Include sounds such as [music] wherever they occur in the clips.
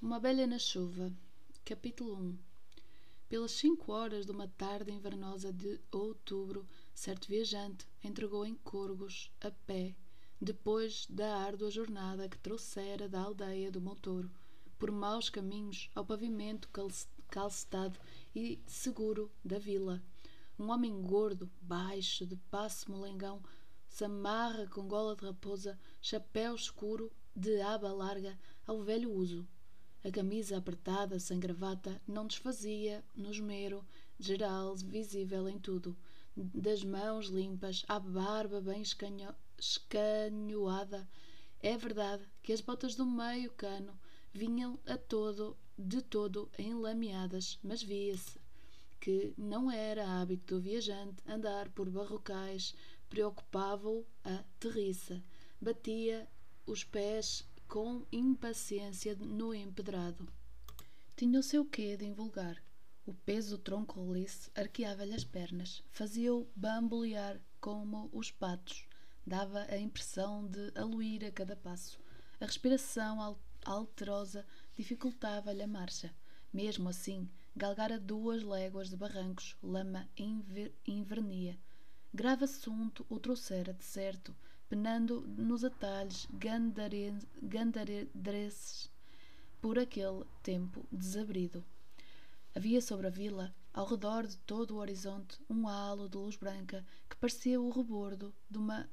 Uma abelha na chuva. Capítulo 1 Pelas cinco horas de uma tarde invernosa de outubro, certo viajante entregou em Corgos, a pé, depois da árdua jornada que trouxera da aldeia do Montouro, por maus caminhos ao pavimento calcetado e seguro da vila. Um homem gordo, baixo, de passo molengão, samarra com gola de raposa, chapéu escuro, de aba larga, ao velho uso a camisa apertada, sem gravata, não desfazia no esmero geral visível em tudo. Das mãos limpas, à barba bem escanho, escanhoada. É verdade que as botas do meio cano vinham a todo, de todo enlameadas, mas via-se que não era hábito do viajante andar por barrocais, preocupava-o a terriça. Batia os pés com impaciência no empedrado. Tinha o seu quê de invulgar. O peso do tronco roliço arqueava-lhe as pernas, fazia-o bambolear como os patos, dava a impressão de aluir a cada passo. A respiração alterosa dificultava-lhe a marcha. Mesmo assim, galgara duas léguas de barrancos, lama invernia. Grave assunto o trouxera, de certo, penando nos atalhos gandareces por aquele tempo desabrido. Havia sobre a vila, ao redor de todo o horizonte, um halo de luz branca que parecia o rebordo de uma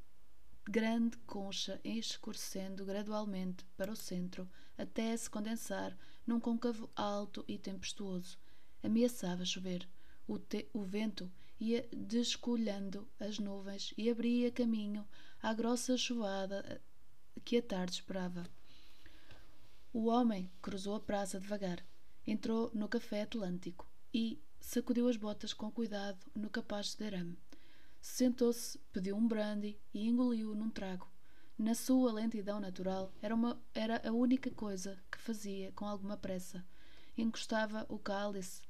grande concha escurecendo gradualmente para o centro até se condensar num côncavo alto e tempestuoso. Ameaçava chover. O, o vento ia descolhendo as nuvens e abria caminho à grossa chuvada que a tarde esperava. O homem cruzou a praça devagar, entrou no café Atlântico e sacudiu as botas com cuidado no capaz de arame. Sentou-se, pediu um brandy e engoliu num trago. Na sua lentidão natural, era, uma, era a única coisa que fazia com alguma pressa. Encostava o cálice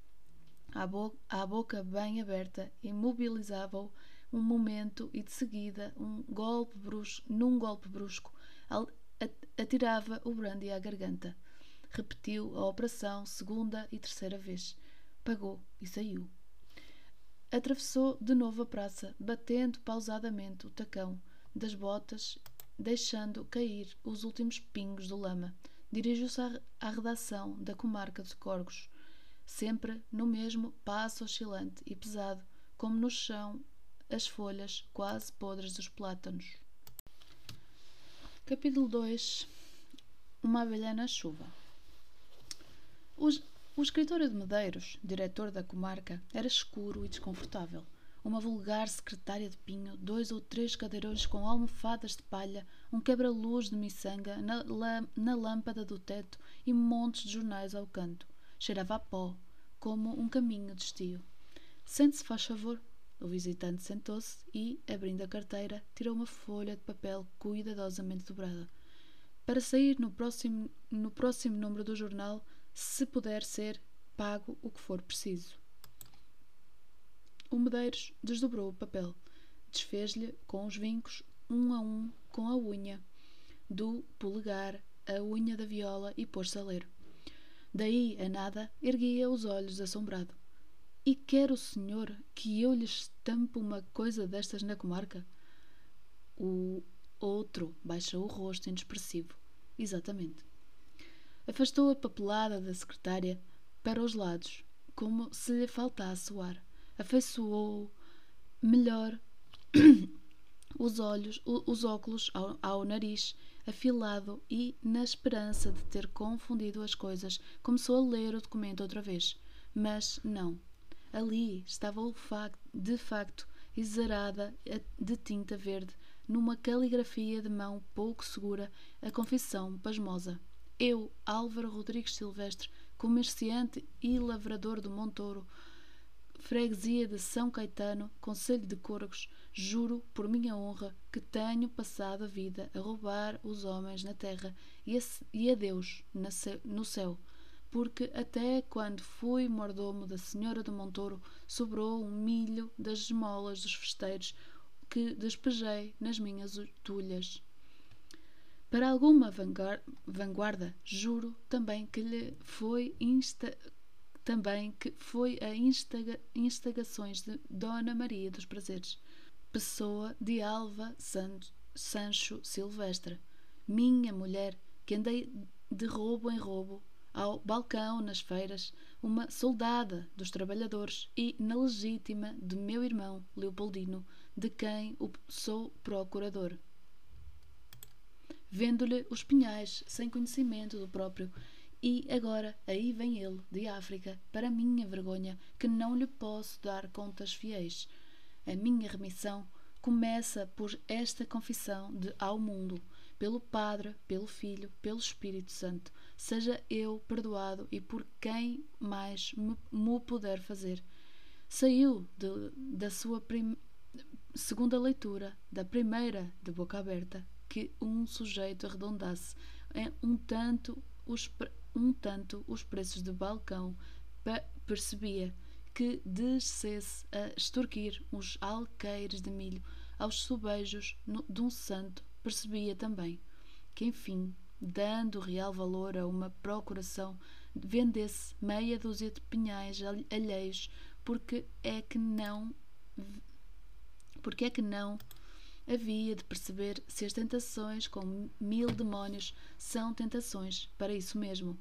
à, bo à boca bem aberta, imobilizava-o um momento e de seguida, um golpe brusco, num golpe brusco, atirava o brandy à garganta. Repetiu a operação segunda e terceira vez. Pagou e saiu. Atravessou de novo a praça, batendo pausadamente o tacão das botas, deixando cair os últimos pingos do lama. Dirigiu-se à redação da comarca de Corgos sempre no mesmo passo oscilante e pesado, como no chão as folhas quase podres dos plátanos. Capítulo 2 Uma abelha na chuva o, o escritório de Medeiros, diretor da comarca, era escuro e desconfortável. Uma vulgar secretária de pinho, dois ou três cadeirões com almofadas de palha, um quebra-luz de miçanga na, na lâmpada do teto e montes de jornais ao canto cheirava a pó, como um caminho de estio. Sente-se, faz favor. O visitante sentou-se e, abrindo a carteira, tirou uma folha de papel cuidadosamente dobrada. Para sair no próximo, no próximo número do jornal, se puder ser, pago o que for preciso. O Medeiros desdobrou o papel. Desfez-lhe com os vincos, um a um, com a unha, do polegar, a unha da viola e pôs-se a ler. Daí a nada erguia os olhos assombrado. E quer o senhor que eu lhe estampe uma coisa destas na comarca? O outro baixou o rosto inexpressivo. Exatamente. Afastou a papelada da secretária para os lados, como se lhe faltasse o ar. Afeiçoou melhor [clears throat] os olhos, os óculos ao, ao nariz afilado e, na esperança de ter confundido as coisas, começou a ler o documento outra vez. Mas não. Ali estava de facto exarada de tinta verde, numa caligrafia de mão pouco segura, a confissão pasmosa. Eu, Álvaro Rodrigues Silvestre, comerciante e lavrador do Montouro, freguesia de São Caetano, Conselho de Corgos, juro por minha honra que tenho passado a vida a roubar os homens na terra e a, Deus no céu, porque até quando fui mordomo da Senhora do Montouro sobrou um milho das esmolas dos festeiros que despejei nas minhas tulhas. Para alguma vanguarda, juro também que lhe foi insta também que foi a instaga instagações de Dona Maria dos Prazeres, pessoa de Alva San Sancho Silvestre, minha mulher, que andei de roubo em roubo ao balcão nas feiras, uma soldada dos trabalhadores e na legítima de meu irmão Leopoldino, de quem sou procurador vendo-lhe os pinhais sem conhecimento do próprio. E agora aí vem ele, de África, para minha vergonha, que não lhe posso dar contas fiéis. A minha remissão começa por esta confissão de ao mundo, pelo Padre, pelo Filho, pelo Espírito Santo, seja eu perdoado e por quem mais me, me puder fazer. Saiu de, da sua prim, segunda leitura, da primeira de boca aberta, que um sujeito arredondasse um tanto os, um tanto os preços de balcão, percebia que descesse a extorquir os alqueires de milho aos sobejos de um santo, percebia também que, enfim, dando real valor a uma procuração, vendesse meia dúzia de pinhais alheios, porque é que não porque é que não havia de perceber se as tentações com mil demónios são tentações para isso mesmo.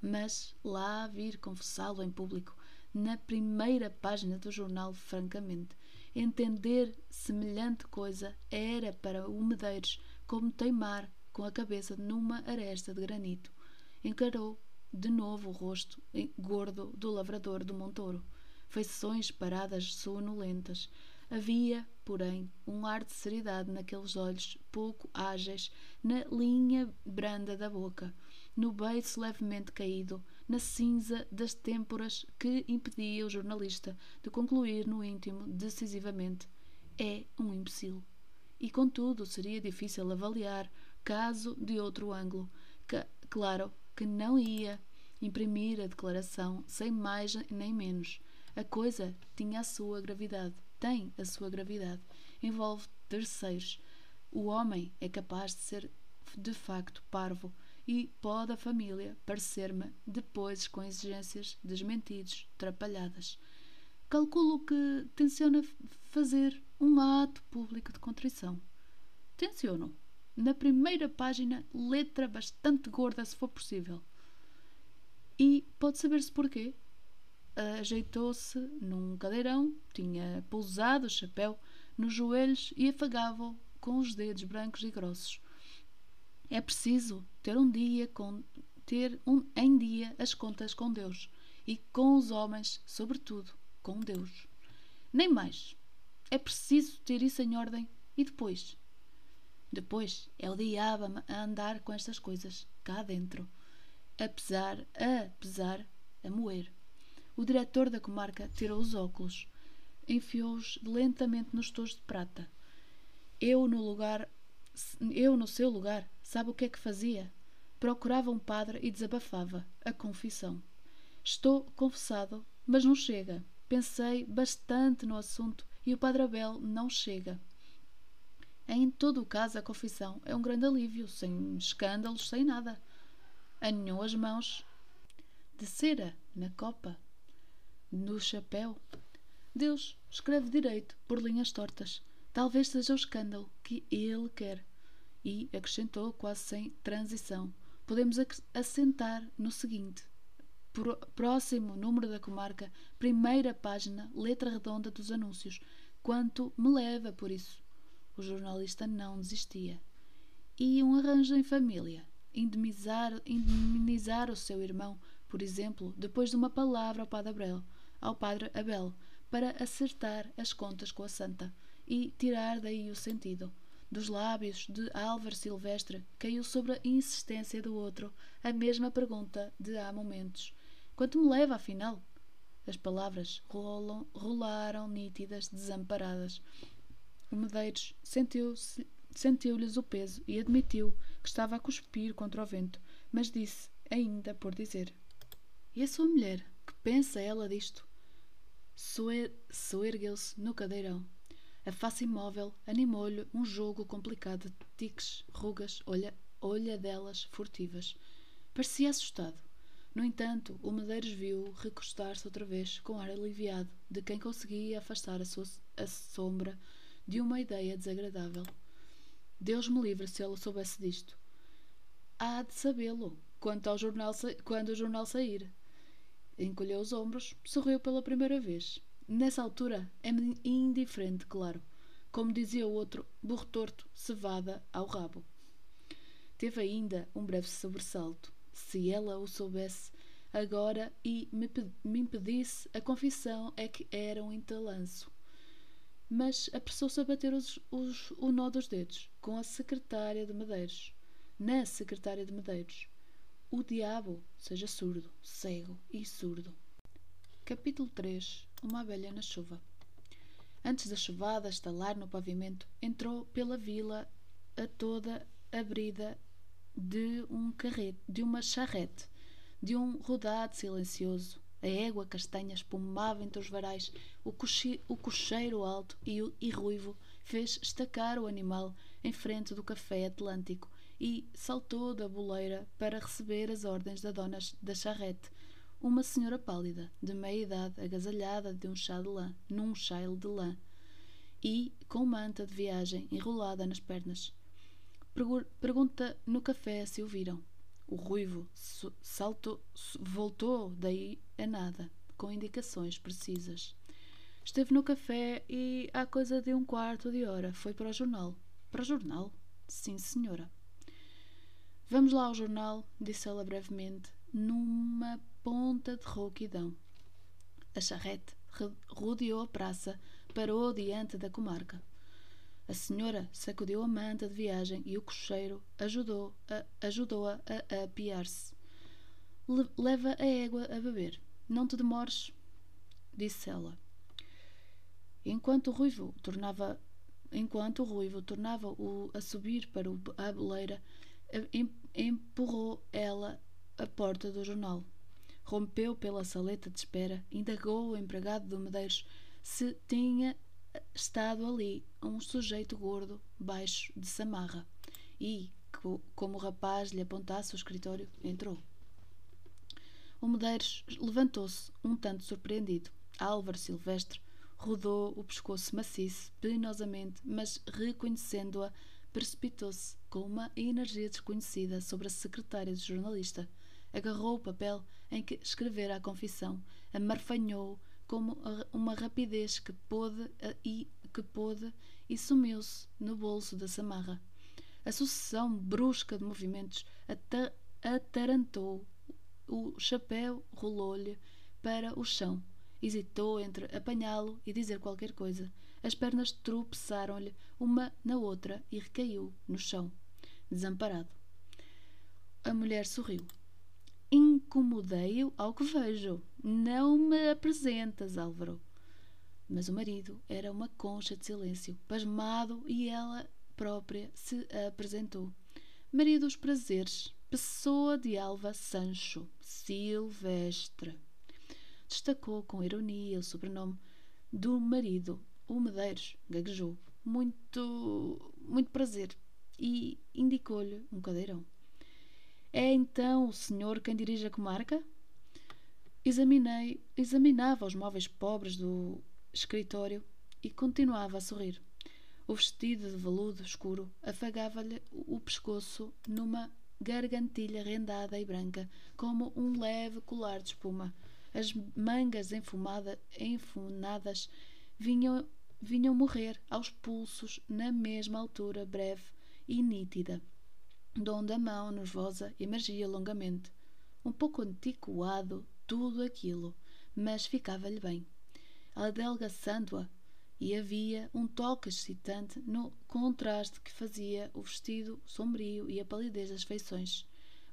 Mas lá vir confessá-lo em público, na primeira página do jornal, francamente, entender semelhante coisa era para o Medeiros como teimar com a cabeça numa aresta de granito. Encarou de novo o rosto gordo do lavrador do Montouro. Feições paradas sonolentas, Havia, porém, um ar de seriedade naqueles olhos pouco ágeis, na linha branda da boca, no beiço levemente caído, na cinza das têmporas que impedia o jornalista de concluir no íntimo decisivamente: é um imbecil. E contudo seria difícil avaliar caso de outro ângulo. Que, claro que não ia imprimir a declaração sem mais nem menos. A coisa tinha a sua gravidade tem a sua gravidade, envolve terceiros. O homem é capaz de ser de facto parvo e pode a família parecer-me depois com exigências desmentidos, trapalhadas. Calculo que tenciona fazer um ato público de contrição. Tenciono. Na primeira página, letra bastante gorda, se for possível. E pode saber-se porquê? ajeitou-se num cadeirão, tinha pousado o chapéu nos joelhos e afagava-o com os dedos brancos e grossos. É preciso ter um dia com ter um, em dia as contas com Deus e com os homens, sobretudo com Deus. Nem mais. É preciso ter isso em ordem e depois. Depois é o diabo a andar com estas coisas cá dentro, apesar, apesar, a moer. O diretor da comarca tirou os óculos, enfiou-os lentamente nos tojos de prata. Eu no lugar, eu no seu lugar, sabe o que é que fazia? Procurava um padre e desabafava a confissão. Estou confessado, mas não chega. Pensei bastante no assunto e o padre Abel não chega. Em todo o caso, a confissão é um grande alívio, sem escândalos, sem nada. Aninhou as mãos de cera na copa no chapéu. Deus escreve direito, por linhas tortas. Talvez seja o escândalo que ele quer. E acrescentou, quase sem transição: podemos assentar no seguinte. Próximo número da comarca, primeira página, letra redonda dos anúncios. Quanto me leva por isso? O jornalista não desistia. E um arranjo em família. Indemnizar, indemnizar o seu irmão, por exemplo, depois de uma palavra ao Padre Abreu ao padre Abel para acertar as contas com a santa e tirar daí o sentido. Dos lábios de Álvaro Silvestre caiu sobre a insistência do outro a mesma pergunta de há momentos. Quanto me leva, afinal? As palavras rolam, rolaram nítidas, desamparadas. O Medeiros sentiu-lhes sentiu o peso e admitiu que estava a cuspir contra o vento, mas disse, ainda por dizer: E a sua mulher? Que pensa ela disto? soergueu-se no cadeirão. A face imóvel animou-lhe um jogo complicado de tiques, rugas, olha, olhadelas furtivas. Parecia assustado. No entanto, o Medeiros viu recostar-se outra vez, com ar aliviado, de quem conseguia afastar a, sua, a sombra de uma ideia desagradável. Deus me livre se ela soubesse disto. Há de sabê-lo, quando o jornal sair. Encolheu os ombros, sorriu pela primeira vez. Nessa altura é-me indiferente, claro. Como dizia o outro, burro torto, cevada ao rabo. Teve ainda um breve sobressalto. Se ela o soubesse agora e me, me impedisse, a confissão é que era um entalanço. Mas apressou-se a bater os, os, o nó dos dedos com a secretária de Medeiros. Na secretária de Medeiros. O diabo seja surdo, cego e surdo. Capítulo 3 Uma abelha na chuva. Antes da chuvada estalar no pavimento, entrou pela vila a toda abrida de um carrete, de uma charrete, de um rodado silencioso. A égua castanha espumava entre os varais, o, o cocheiro alto e, e ruivo fez estacar o animal em frente do café Atlântico e saltou da boleira para receber as ordens da dona da charrete, uma senhora pálida, de meia idade, agasalhada de um chá de lã, num chale de lã, e com manta de viagem enrolada nas pernas. Pergunta no café se o viram. O ruivo saltou, voltou daí a nada, com indicações precisas. Esteve no café e, há coisa de um quarto de hora, foi para o jornal. Para o jornal? Sim, senhora. Vamos lá ao jornal, disse ela brevemente, numa ponta de rouquidão. A charrete rodeou a praça, parou diante da comarca. A senhora sacudiu a manta de viagem e o cocheiro ajudou-a ajudou a, a apiar-se. Leva a égua a beber. Não te demores, disse ela. Enquanto o ruivo tornava enquanto o ruivo tornava -o a subir para a boleira, empurrou ela a porta do jornal. Rompeu pela saleta de espera, indagou o empregado do Medeiros se tinha estado ali um sujeito gordo, baixo, de samarra, e, como o rapaz lhe apontasse o escritório, entrou. O Medeiros levantou-se, um tanto surpreendido. Álvaro Silvestre rodou o pescoço maciço, penosamente, mas reconhecendo-a, precipitou-se com uma energia desconhecida sobre a secretária do jornalista. Agarrou o papel em que escrevera a confissão, amarfanhou como uma rapidez que pôde e que pôde e sumiu-se no bolso da samarra. A sucessão brusca de movimentos atarantou. O chapéu rolou-lhe para o chão. Hesitou entre apanhá-lo e dizer qualquer coisa. As pernas tropeçaram-lhe uma na outra e recaiu no chão, desamparado. A mulher sorriu. Incomodei-o ao que vejo. Não me apresentas, Álvaro. Mas o marido era uma concha de silêncio, pasmado, e ela própria se apresentou. Marido dos prazeres, Pessoa de Alva Sancho, Silvestre. Destacou com ironia o sobrenome do marido, o Medeiros, gaguejou. Muito, muito prazer. E indicou-lhe um cadeirão. É então o senhor quem dirige a comarca? Examinei, examinava os móveis pobres do escritório e continuava a sorrir. O vestido de veludo escuro afagava-lhe o pescoço numa gargantilha rendada e branca, como um leve colar de espuma. As mangas enfumada, enfunadas vinham, vinham morrer aos pulsos na mesma altura breve e nítida, donde a mão nervosa emergia longamente. Um pouco antiquado tudo aquilo, mas ficava-lhe bem. Adelgaçando-a, e havia um toque excitante no contraste que fazia o vestido sombrio e a palidez das feições.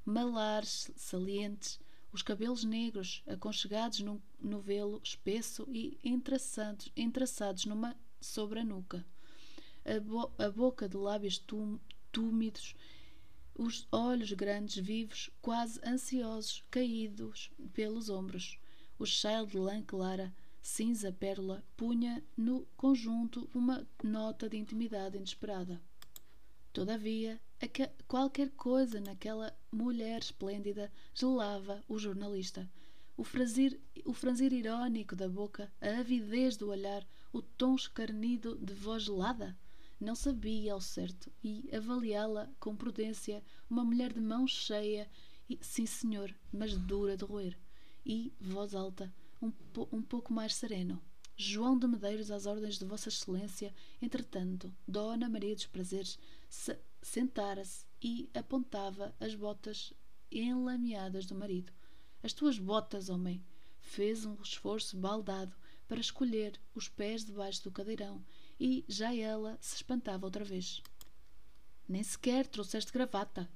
Malares salientes, os cabelos negros aconchegados num novelo espesso e entraçados, entraçados numa sobre a nuca. A, bo a boca de lábios túmidos os olhos grandes, vivos, quase ansiosos, caídos pelos ombros. O chale de lã clara cinza pérola punha no conjunto uma nota de intimidade inesperada. Todavia, qualquer coisa naquela mulher esplêndida gelava o jornalista. O franzir, o franzir irónico da boca, a avidez do olhar, o tom escarnido de voz gelada. Não sabia ao certo e avaliá-la com prudência, uma mulher de mão cheia, e, sim senhor, mas dura de roer. E, voz alta, um, um pouco mais sereno. João de Medeiros às ordens de Vossa Excelência. Entretanto, Dona Maria dos Prazeres se sentara-se e apontava as botas enlameadas do marido. As tuas botas, homem! Fez um esforço baldado para escolher os pés debaixo do cadeirão e já ela se espantava outra vez. Nem sequer trouxeste gravata.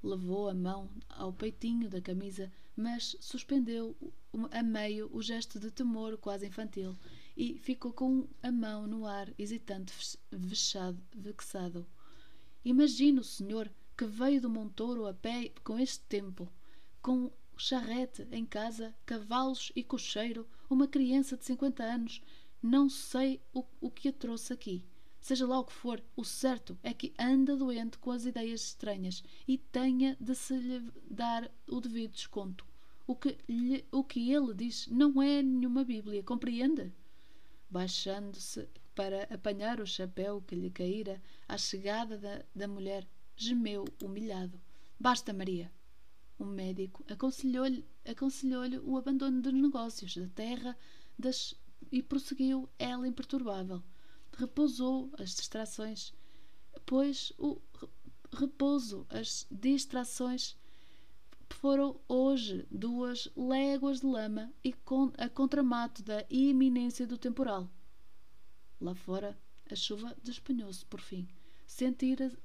Levou a mão ao peitinho da camisa, mas suspendeu a meio o gesto de temor quase infantil e ficou com a mão no ar, hesitante, vexado, vexado. Imagina o senhor que veio do Montouro a pé com este tempo, com charrete em casa, cavalos e cocheiro, uma criança de cinquenta anos. Não sei o, o que a trouxe aqui. Seja lá o que for, o certo é que anda doente com as ideias estranhas e tenha de se lhe dar o devido desconto. O que, lhe, o que ele diz não é nenhuma Bíblia, compreende? Baixando-se para apanhar o chapéu que lhe caíra à chegada da, da mulher, gemeu humilhado. Basta, Maria. O médico aconselhou-lhe aconselhou o abandono dos negócios, da terra das, e prosseguiu ela imperturbável repousou as distrações, pois o repouso, as distrações foram hoje duas léguas de lama e con a contramato da iminência do temporal. Lá fora, a chuva despenhou-se por fim.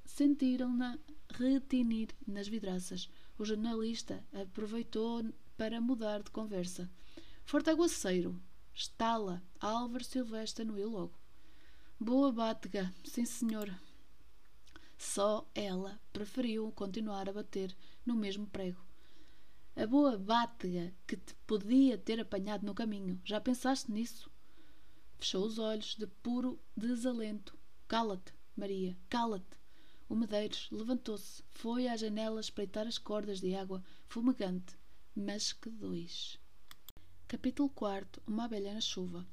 Sentiram-na retinir nas vidraças. O jornalista aproveitou para mudar de conversa. Forte aguaceiro. Estala. Álvaro Silvestre anuiu logo. Boa Bátega, sim senhor. Só ela preferiu continuar a bater no mesmo prego. A boa Bátega que te podia ter apanhado no caminho. Já pensaste nisso? Fechou os olhos de puro desalento. Cala-te, Maria, cala-te. O Medeiros levantou-se, foi à janela espreitar as cordas de água fumegante. Mas que dois! Capítulo 4 Uma abelha na chuva.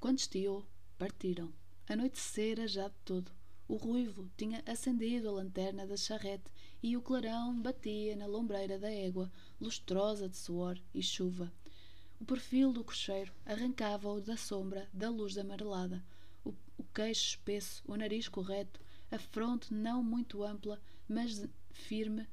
Quando estiou, partiram. Anoitecera já de todo. O ruivo tinha acendido a lanterna da charrete e o clarão batia na lombreira da égua, lustrosa de suor e chuva. O perfil do cocheiro arrancava-o da sombra da luz amarelada. O, o queixo espesso, o nariz correto, a fronte não muito ampla, mas firme,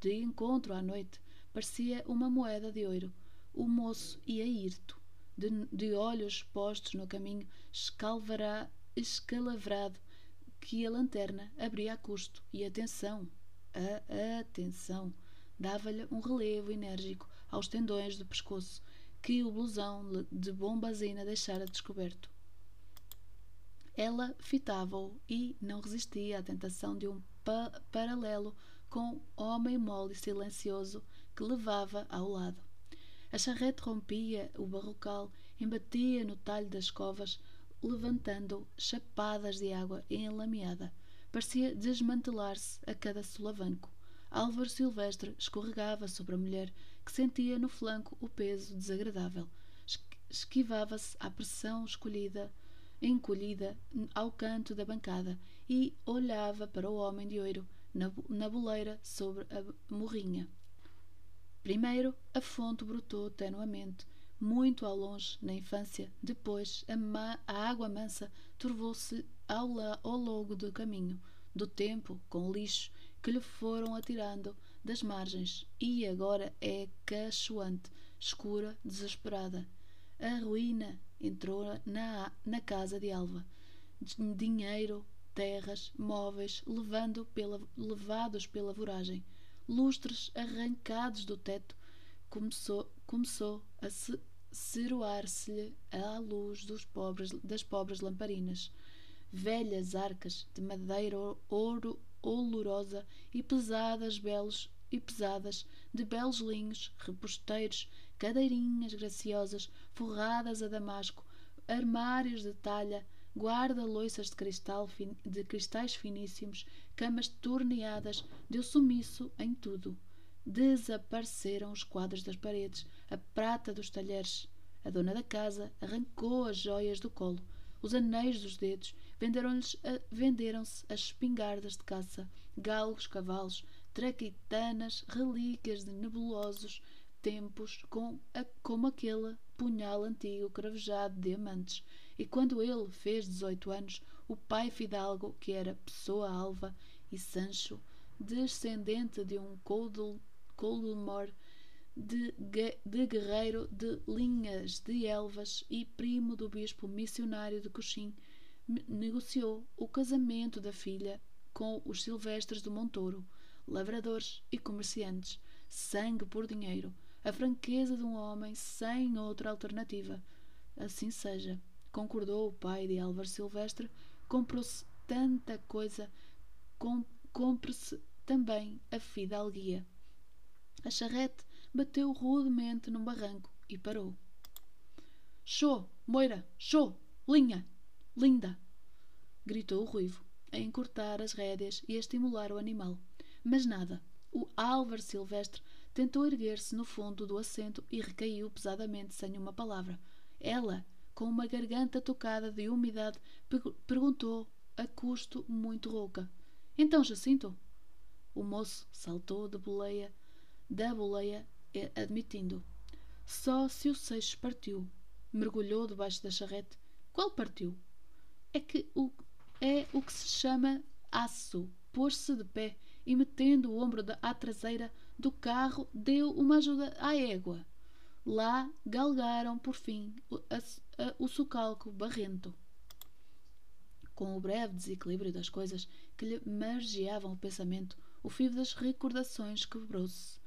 de encontro à noite, parecia uma moeda de ouro. O moço ia hirto, de, de olhos postos no caminho, escalvará escalavrado que a lanterna abria a custo e atenção, a atenção, dava-lhe um relevo enérgico aos tendões do pescoço que o blusão de bombazina deixara descoberto. Ela fitava-o e não resistia à tentação de um pa paralelo com o homem mole e silencioso que levava ao lado. A charrete rompia o barrocal, embatia no talho das covas, levantando chapadas de água enlameada. Parecia desmantelar-se a cada solavanco. Álvaro Silvestre escorregava sobre a mulher, que sentia no flanco o peso desagradável. Esquivava-se à pressão escolhida, encolhida ao canto da bancada e olhava para o homem de ouro na, na boleira sobre a morrinha. Primeiro, a fonte brotou tenuamente, muito ao longe, na infância. Depois, a, a água mansa turvou-se ao, ao longo do caminho, do tempo, com lixo, que lhe foram atirando das margens, e agora é cachoante, escura, desesperada. A ruína entrou na, na casa de Alva. Dinheiro, terras, móveis, levando pela, levados pela voragem. Lustres arrancados do teto, começou, começou a se ceroar-se-lhe à luz dos pobres, das pobres lamparinas. Velhas arcas de madeira ouro olorosa e pesadas belos e pesadas de belos linhos reposteiros cadeirinhas graciosas forradas a damasco, armários de talha, guarda-loiças de, cristal de cristais finíssimos, camas torneadas, deu sumiço em tudo. Desapareceram os quadros das paredes, a prata dos talheres. A dona da casa arrancou as joias do colo, os anéis dos dedos, venderam-se venderam as espingardas de caça, galgos, cavalos, traquitanas, relíquias de nebulosos tempos, com a, como aquele punhal antigo cravejado de diamantes. E quando ele fez dezoito anos, o pai Fidalgo, que era pessoa alva, e Sancho, descendente de um Coldemor, de, de guerreiro de linhas de Elvas e primo do bispo missionário de Coxim, negociou o casamento da filha com os silvestres do Montouro, lavradores e comerciantes, sangue por dinheiro, a franqueza de um homem sem outra alternativa. Assim seja, concordou o pai de Álvaro Silvestre, comprou-se tanta coisa, com, compre-se também a fidalguia. A charrete bateu rudemente num barranco e parou. Show, Moira, show, linha, linda! gritou o ruivo, a encurtar as rédeas e a estimular o animal. Mas nada. O Álvaro Silvestre tentou erguer-se no fundo do assento e recaiu pesadamente sem uma palavra. Ela, com uma garganta tocada de umidade, perguntou a custo muito rouca. Então, Jacinto? O moço saltou da boleia, da boleia, admitindo. Só se o seixo partiu. Mergulhou debaixo da charrete. Qual partiu? É que o é o que se chama aço. Pôs-se de pé e, metendo o ombro à traseira do carro, deu uma ajuda à égua. Lá galgaram, por fim, o, a, a, o socalco barrento. Com o breve desequilíbrio das coisas que lhe margeavam o pensamento, o fio das recordações quebrou-se.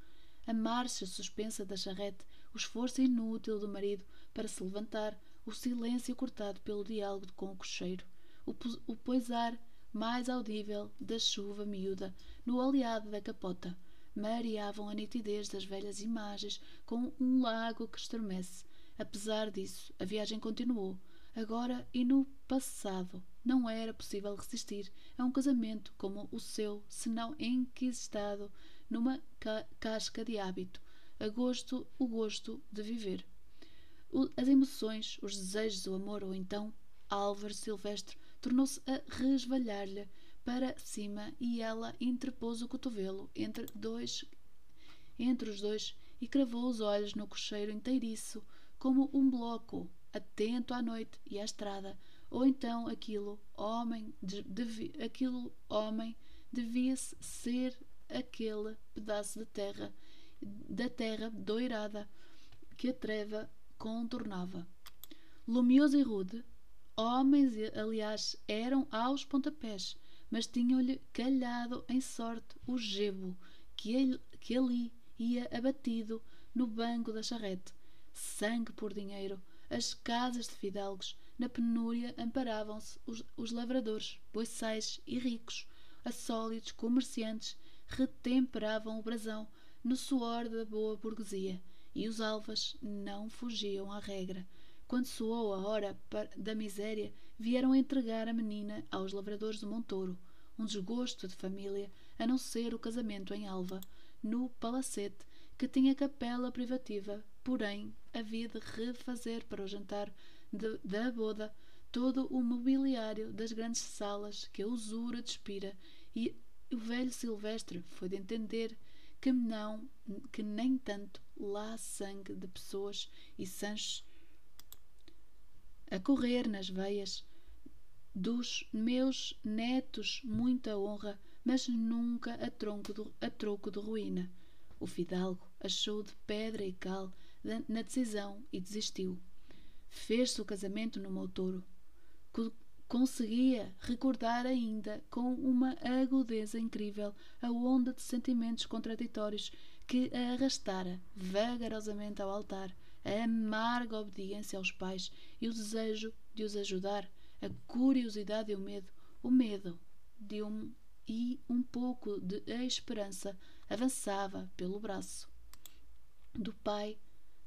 A marcha suspensa da charrete, o esforço inútil do marido para se levantar, o silêncio cortado pelo diálogo com o cocheiro, o, o poisar mais audível da chuva miúda no oleado da capota mareavam a nitidez das velhas imagens com um lago que estremece. Apesar disso, a viagem continuou. Agora e no passado, não era possível resistir a um casamento como o seu, senão enquistado numa ca casca de hábito, a gosto, o gosto de viver. O, as emoções, os desejos, o amor, ou então Álvaro Silvestre tornou-se a resvalhar-lhe para cima e ela interpôs o cotovelo entre dois entre os dois e cravou os olhos no cocheiro inteiriço como um bloco atento à noite e à estrada. Ou então aquilo homem devi, aquilo homem devia-se ser aquele pedaço de terra da terra doirada que a treva contornava. Lumioso e rude Homens, aliás, eram aos pontapés, mas tinham-lhe calhado em sorte o gebo que, ele, que ali ia abatido no banco da charrete. Sangue por dinheiro, as casas de fidalgos, na penúria amparavam-se os, os lavradores, boiçais e ricos, a sólidos comerciantes retemperavam o brasão no suor da boa burguesia, e os alvas não fugiam à regra quando soou a hora da miséria, vieram entregar a menina aos lavradores do Montouro, um desgosto de família, a não ser o casamento em Alva, no palacete, que tinha capela privativa, porém havia de refazer para o jantar de, da boda todo o mobiliário das grandes salas que a usura despira, e o velho Silvestre foi de entender que não, que nem tanto lá sangue de pessoas e sanches a correr nas veias dos meus netos muita honra, mas nunca a, tronco de, a troco de ruína. O fidalgo achou de pedra e cal na decisão e desistiu. Fez-se o casamento no Moutoro. Conseguia recordar ainda com uma agudeza incrível a onda de sentimentos contraditórios que a arrastara vagarosamente ao altar a amarga obediência aos pais e o desejo de os ajudar, a curiosidade e o medo, o medo de um e um pouco de esperança avançava pelo braço do pai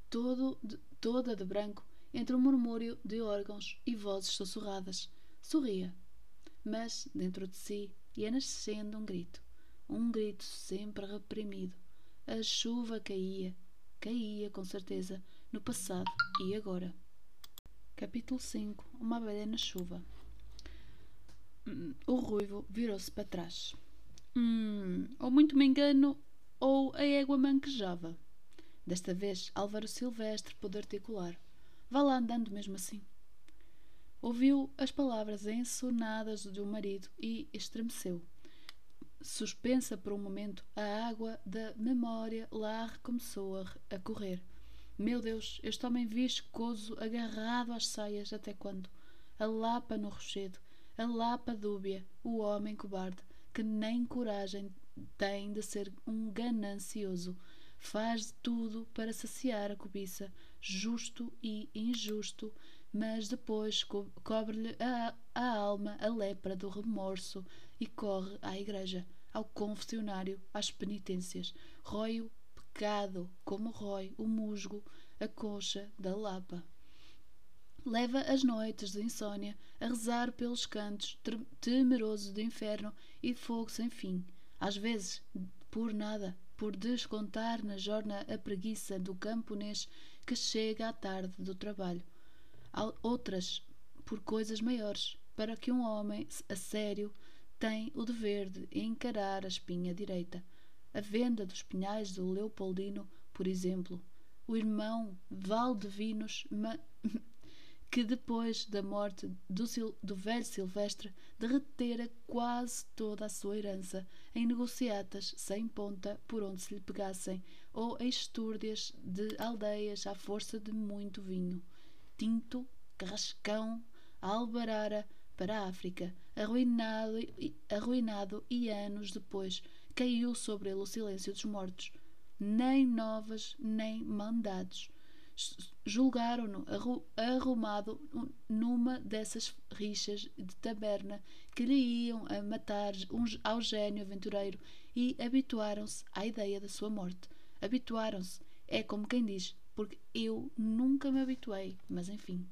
todo de, toda de branco, entre um murmúrio de órgãos e vozes sussurradas. Sorria, mas dentro de si ia nascendo um grito, um grito sempre reprimido. A chuva caía, caía com certeza, no passado e agora. Capítulo 5 Uma abelha na chuva. O ruivo virou-se para trás. Hum, ou muito me engano, ou a égua manquejava. Desta vez, Álvaro Silvestre pôde articular. Vá lá andando mesmo assim. Ouviu as palavras ensonadas do marido e estremeceu. Suspensa por um momento, a água da memória lá recomeçou a correr. Meu Deus, este homem viscoso, agarrado às saias, até quando? A lapa no rochedo, a lapa dúbia, o homem cobarde, que nem coragem tem de ser um ganancioso. Faz tudo para saciar a cobiça, justo e injusto, mas depois co cobre-lhe a, a alma a lepra do remorso e corre à igreja, ao confessionário, às penitências. Rói o pecado como rói o musgo a coxa da lapa. Leva as noites de insônia a rezar pelos cantos, temeroso do inferno e fogo sem fim. Às vezes, por nada, por descontar na jorna a preguiça do camponês que chega à tarde do trabalho. Outras, por coisas maiores, para que um homem a sério tem o dever de encarar a espinha direita. A venda dos pinhais do Leopoldino, por exemplo, o irmão Valdevinos [laughs] que depois da morte do, do, velho Silvestre derretera quase toda a sua herança em negociatas sem ponta por onde se lhe pegassem ou em estúrdias de aldeias à força de muito vinho. Tinto, Carrascão, Albarara para a África, arruinado, arruinado e anos depois caiu sobre ele o silêncio dos mortos. Nem novas, nem mandados julgaram-no arrumado numa dessas rixas de taberna que lhe iam a matar ao gênio aventureiro e habituaram-se à ideia da sua morte. Habituaram-se, é como quem diz, porque eu nunca me habituei, mas enfim.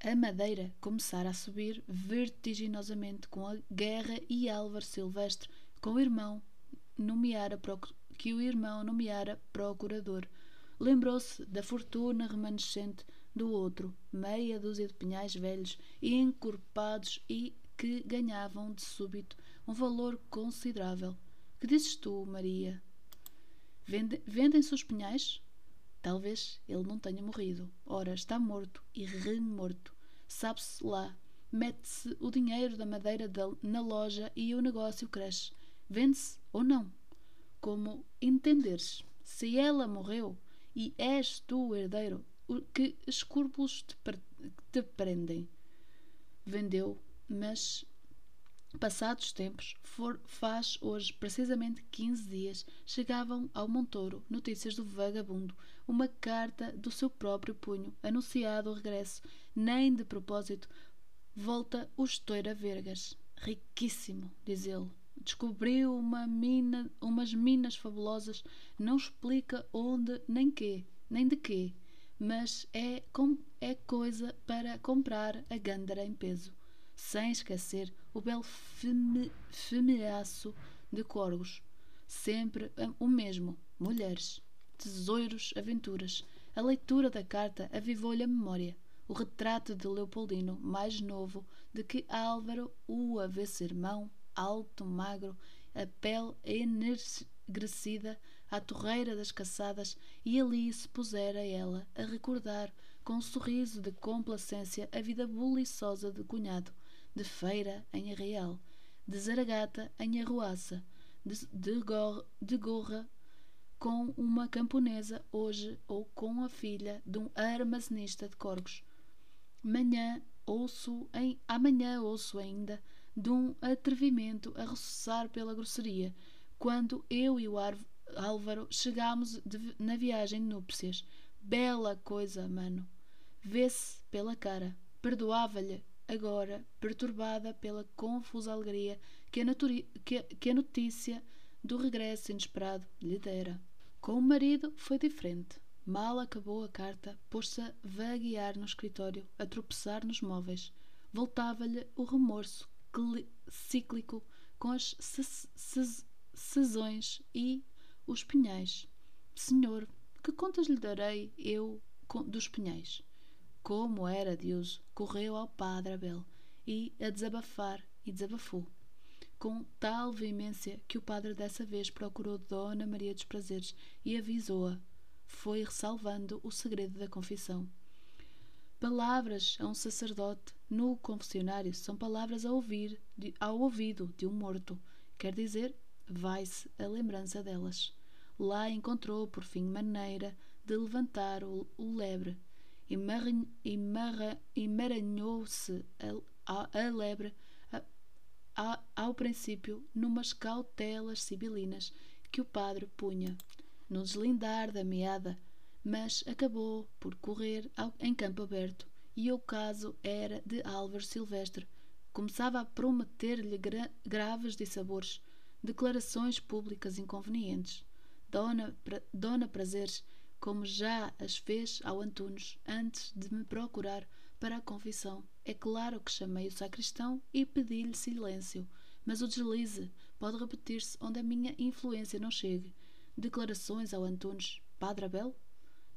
A madeira começara a subir vertiginosamente com a guerra e Álvaro Silvestre, com o irmão nomeara que o irmão nomeara procurador lembrou-se da fortuna remanescente do outro, meia dúzia de pinhais velhos e encorpados e que ganhavam de súbito um valor considerável. Que dizes tu, Maria? Vendem-se os pinhais? Talvez ele não tenha morrido. Ora, está morto e remorto. Sabe-se lá. Mete-se o dinheiro da madeira na loja e o negócio cresce. Vende-se ou não? Como entenderes. Se ela morreu, e és tu o herdeiro, que escrúpulos te, te prendem. Vendeu, mas passados tempos, for, faz hoje precisamente 15 dias, chegavam ao Montouro notícias do vagabundo, uma carta do seu próprio punho, anunciado o regresso, nem de propósito, volta o Estoura Vergas. Riquíssimo, diz ele descobriu uma mina, umas minas fabulosas, não explica onde nem quê, nem de quê, mas é, com, é coisa para comprar a gândara em peso, sem esquecer o belo feme, femeaço de corgos, sempre o mesmo, mulheres, tesouros, aventuras. A leitura da carta avivou-lhe a memória. O retrato de Leopoldino, mais novo, de que Álvaro o avesse irmão, alto, magro, a pele enegrecida à torreira das caçadas, e ali se pusera ela a recordar com um sorriso de complacência a vida buliçosa de cunhado, de feira em arreal, de zaragata em arruaça, de, de, gorra, de gorra com uma camponesa hoje ou com a filha de um armazenista de corgos. Manhã ouço em amanhã ouço ainda de um atrevimento a ressoçar pela grosseria, quando eu e o Álvaro chegámos de, na viagem de núpcias. Bela coisa, mano. Vê-se pela cara. Perdoava-lhe agora, perturbada pela confusa alegria que a, que, que a notícia do regresso inesperado lhe dera. Com o marido foi diferente. Mal acabou a carta, pôs-se a vaguear no escritório, a tropeçar nos móveis. Voltava-lhe o remorso cíclico com as sezões e os pinhais. Senhor, que contas lhe darei eu dos pinhais? Como era de uso, correu ao padre Abel e, a desabafar, e desabafou com tal veemência que o padre dessa vez procurou Dona Maria dos Prazeres e avisou-a. Foi ressalvando o segredo da confissão. Palavras a um sacerdote no confessionário são palavras a ouvir de, ao ouvido de um morto. Quer dizer, vai-se a lembrança delas. Lá encontrou, por fim, maneira de levantar o, o lebre. Emaranhou-se a, a, a lebre ao princípio numas cautelas sibilinas que o padre punha no deslindar da meada, mas acabou por correr ao, em campo aberto e o caso era de Álvaro Silvestre. Começava a prometer-lhe gra graves dissabores, declarações públicas inconvenientes. Dona, pra, Dona Prazeres, como já as fez ao Antunes antes de me procurar para a confissão. É claro que chamei o sacristão e pedi-lhe silêncio, mas o deslize pode repetir-se onde a minha influência não chegue. Declarações ao Antunes. Padre Abel?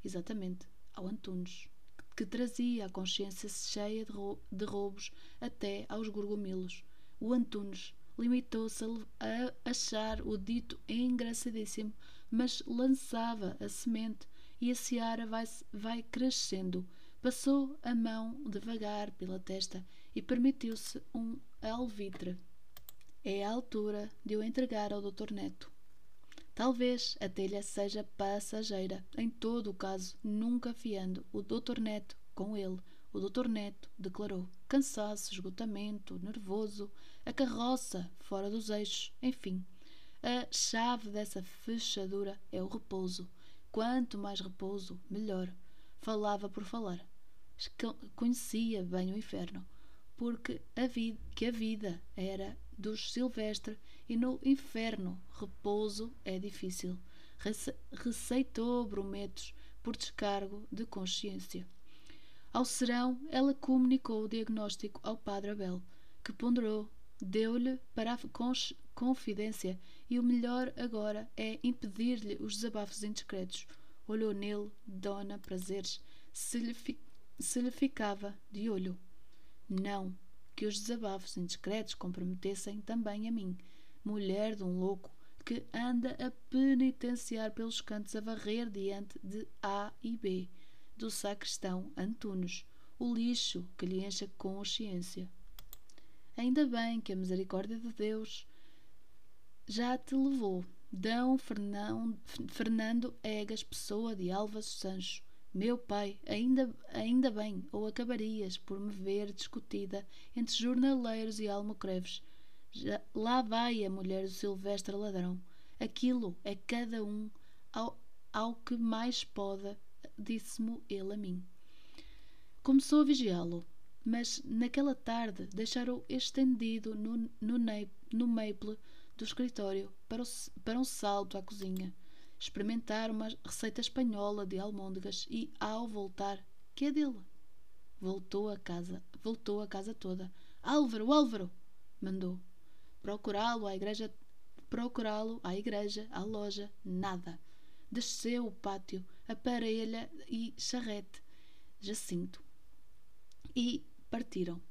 Exatamente, ao Antunes, que trazia a consciência cheia de, roubos até aos gorgomilos. O Antunes limitou-se a achar o dito engraçadíssimo, mas lançava a semente e a seara vai, vai crescendo Passou a mão devagar pela testa e permitiu-se um alvitre. É a altura de o entregar ao Dr. Neto. Talvez a telha seja passageira, em todo o caso, nunca fiando o Dr. Neto com ele. O Dr. Neto declarou cansaço, esgotamento, nervoso, a carroça fora dos eixos, enfim. A chave dessa fechadura é o repouso. Quanto mais repouso, melhor. Falava por falar conhecia bem o inferno, porque a vida, que a vida era dos Silvestre e no inferno repouso é difícil. Rece receitou brometos por descargo de consciência. Ao serão, ela comunicou o diagnóstico ao padre Abel, que ponderou, deu-lhe para a confidência e o melhor agora é impedir-lhe os desabafos indiscretos. Olhou nele, dona prazeres, se lhe se lhe ficava de olho. Não que os desabafos indiscretos comprometessem também a mim, mulher de um louco que anda a penitenciar pelos cantos a varrer diante de A e B, do sacristão Antunes, o lixo que lhe enche a consciência. Ainda bem que a misericórdia de Deus já te levou. Dão Fernando Egas Pessoa de Alvas Sancho, meu pai, ainda, ainda bem, ou acabarias por me ver discutida entre jornaleiros e almocreves. Já, lá vai a mulher do Silvestre ladrão. Aquilo é cada um ao, ao que mais pode, disse-me ele a mim. Começou a vigiá-lo, mas naquela tarde deixaram estendido no, no, no maple do escritório para, o, para um salto à cozinha experimentar uma receita espanhola de almôndegas e, ao voltar, que é dele? Voltou a casa, voltou a casa toda. Álvaro, Álvaro! Mandou. Procurá-lo à igreja, procurá-lo à igreja, à loja, nada. Desceu o pátio, a parelha e charrete, Jacinto. E partiram.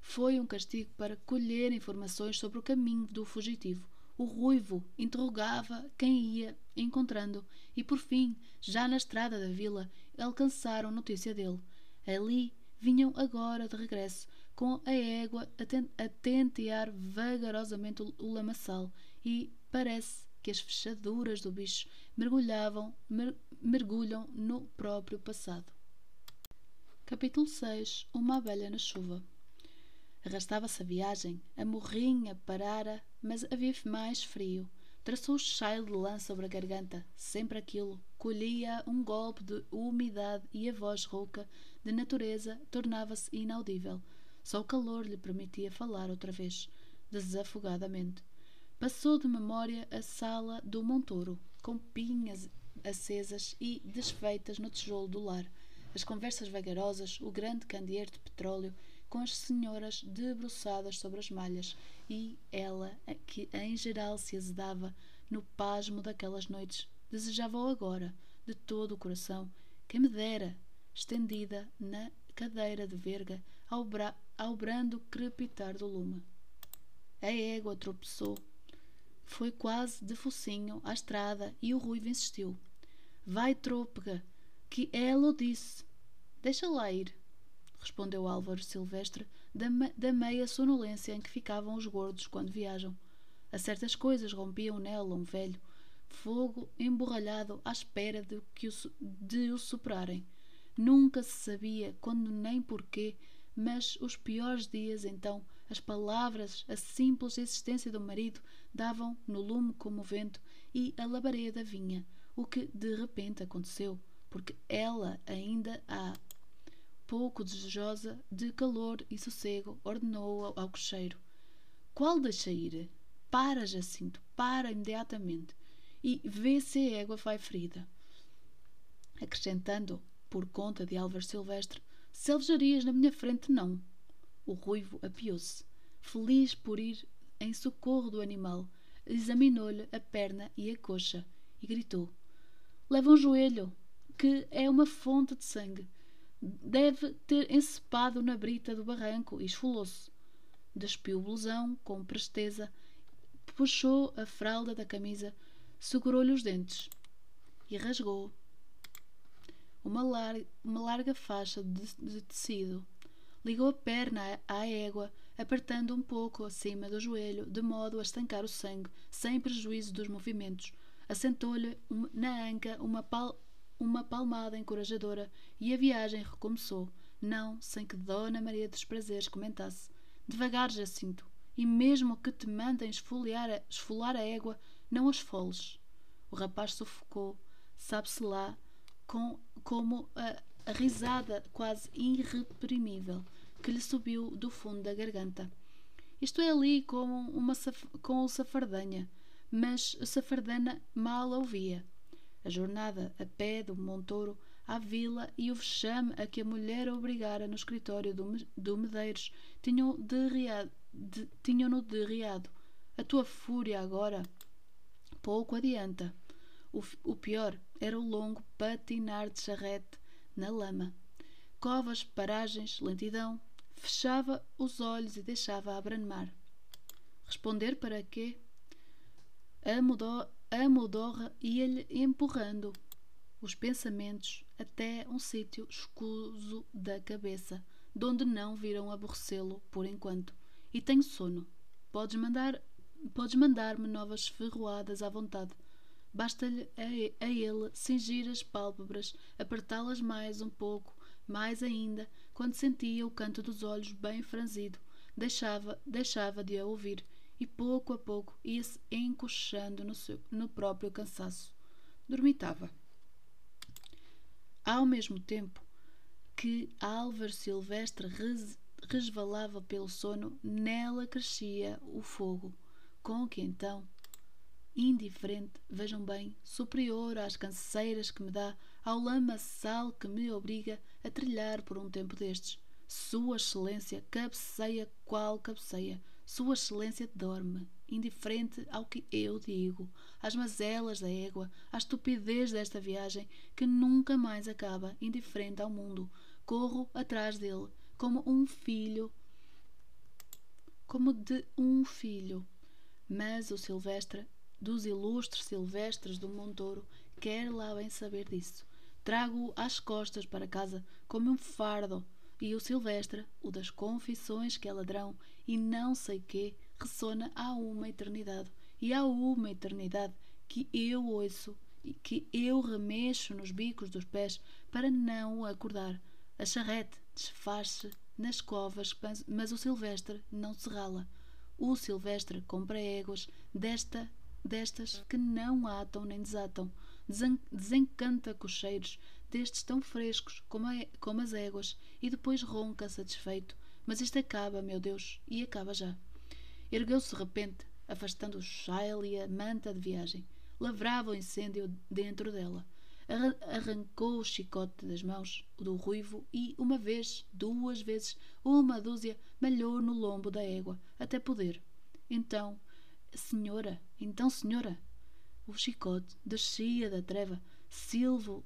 Foi um castigo para colher informações sobre o caminho do fugitivo. O ruivo interrogava quem ia encontrando e, por fim, já na estrada da vila, alcançaram notícia dele. Ali vinham agora de regresso, com a égua a, tentear vagarosamente o lamaçal e parece que as fechaduras do bicho mergulhavam, mer, mergulham no próprio passado. Capítulo 6 Uma abelha na chuva Arrastava-se a viagem, a morrinha parara mas havia mais frio. Traçou o chaio de lã sobre a garganta, sempre aquilo. Colhia um golpe de umidade e a voz rouca, de natureza, tornava-se inaudível. Só o calor lhe permitia falar outra vez, desafogadamente. Passou de memória a sala do Montouro, com pinhas acesas e desfeitas no tijolo do lar, as conversas vagarosas, o grande candeeiro de petróleo com as senhoras debruçadas sobre as malhas e ela, que em geral se azedava no pasmo daquelas noites, desejava-o agora, de todo o coração, quem me dera, estendida na cadeira de verga, ao, bra ao brando crepitar do lume. A égua tropeçou. Foi quase de focinho à estrada e o ruivo insistiu. Vai, trôpega, que ela o disse. Deixa lá ir, respondeu Álvaro Silvestre, da, da meia sonolência em que ficavam os gordos quando viajam. A certas coisas rompiam nela um velho fogo emborralhado à espera de, que o, de o superarem. Nunca se sabia quando nem porquê, mas os piores dias então as palavras, a simples existência do marido davam no lume como o vento e a labareda vinha, o que de repente aconteceu, porque ela ainda há pouco desejosa de calor e sossego, ordenou ao cocheiro. Qual deixa ir? Para, Jacinto, para imediatamente e vê se a égua vai ferida. Acrescentando, por conta de Álvaro Silvestre, selvejarias na minha frente não. O ruivo apiou-se, feliz por ir em socorro do animal, examinou-lhe a perna e a coxa e gritou: Leva um joelho, que é uma fonte de sangue. Deve ter encepado na brita do barranco e esfolou-se. Despiu o blusão com presteza, puxou a fralda da camisa segurou-lhe os dentes e rasgou uma, lar uma larga faixa de, de, tecido. Ligou a perna à égua, apertando um pouco acima do joelho, de modo a estancar o sangue, sem prejuízo dos movimentos. Assentou-lhe na anca uma, pal uma palmada encorajadora e a viagem recomeçou, não sem que Dona Maria dos Prazeres comentasse: Devagar, Jacinto, e mesmo que te mandem esfoliar a, esfolar a égua, não as foles. O rapaz sufocou, sabe-se lá, com, como a, a risada quase irreprimível que lhe subiu do fundo da garganta. Isto é ali como uma com o Safardanha, mas a Safardana mal ouvia. A jornada a pé do Montouro à vila e o vexame a que a mulher obrigara no escritório do, do Medeiros tinham-no de, de, tinham de riado. A tua fúria agora pouco adianta. O, o pior era o longo patinar de charrete na lama. Covas, paragens, lentidão. Fechava os olhos e deixava a branmar. Responder para quê? A, mudor, a modorra ia-lhe empurrando os pensamentos até um sítio escuso da cabeça, donde não viram aborrecê-lo por enquanto. E tenho sono. Podes mandar Podes mandar-me novas ferroadas à vontade. Basta-lhe a, a ele cingir as pálpebras, apertá-las mais um pouco, mais ainda, quando sentia o canto dos olhos bem franzido. Deixava, deixava de a ouvir e pouco a pouco ia-se encoxando no, seu, no próprio cansaço. Dormitava. Ao mesmo tempo que Álvaro Silvestre res, resvalava pelo sono, nela crescia o fogo com que então, indiferente, vejam bem, superior às canseiras que me dá, ao lamaçal que me obriga a trilhar por um tempo destes. Sua Excelência cabeceia qual cabeceia. Sua Excelência dorme, indiferente ao que eu digo, às mazelas da égua, à estupidez desta viagem que nunca mais acaba, indiferente ao mundo. Corro atrás dele, como um filho, como de um filho, mas o Silvestre, dos ilustres Silvestres do Montouro, quer lá bem saber disso. Trago-o às costas para casa como um fardo, e o Silvestre, o das confissões que é ladrão e não sei quê, ressona há uma eternidade, e há uma eternidade que eu ouço e que eu remexo nos bicos dos pés para não acordar. A charrete desfaz-se nas covas, mas o Silvestre não se rala. O Silvestre compra éguas desta, destas que não atam nem desatam. Desencanta cocheiros destes tão frescos como, a, como as éguas e depois ronca satisfeito. Mas isto acaba, meu Deus, e acaba já. Ergueu-se de repente, afastando o chale e a manta de viagem. Lavrava o incêndio dentro dela. arrancou o chicote das mãos do ruivo e, uma vez, duas vezes, uma dúzia, malhou no lombo da égua, até poder. Então, senhora, então, senhora, o chicote descia da treva, silvo,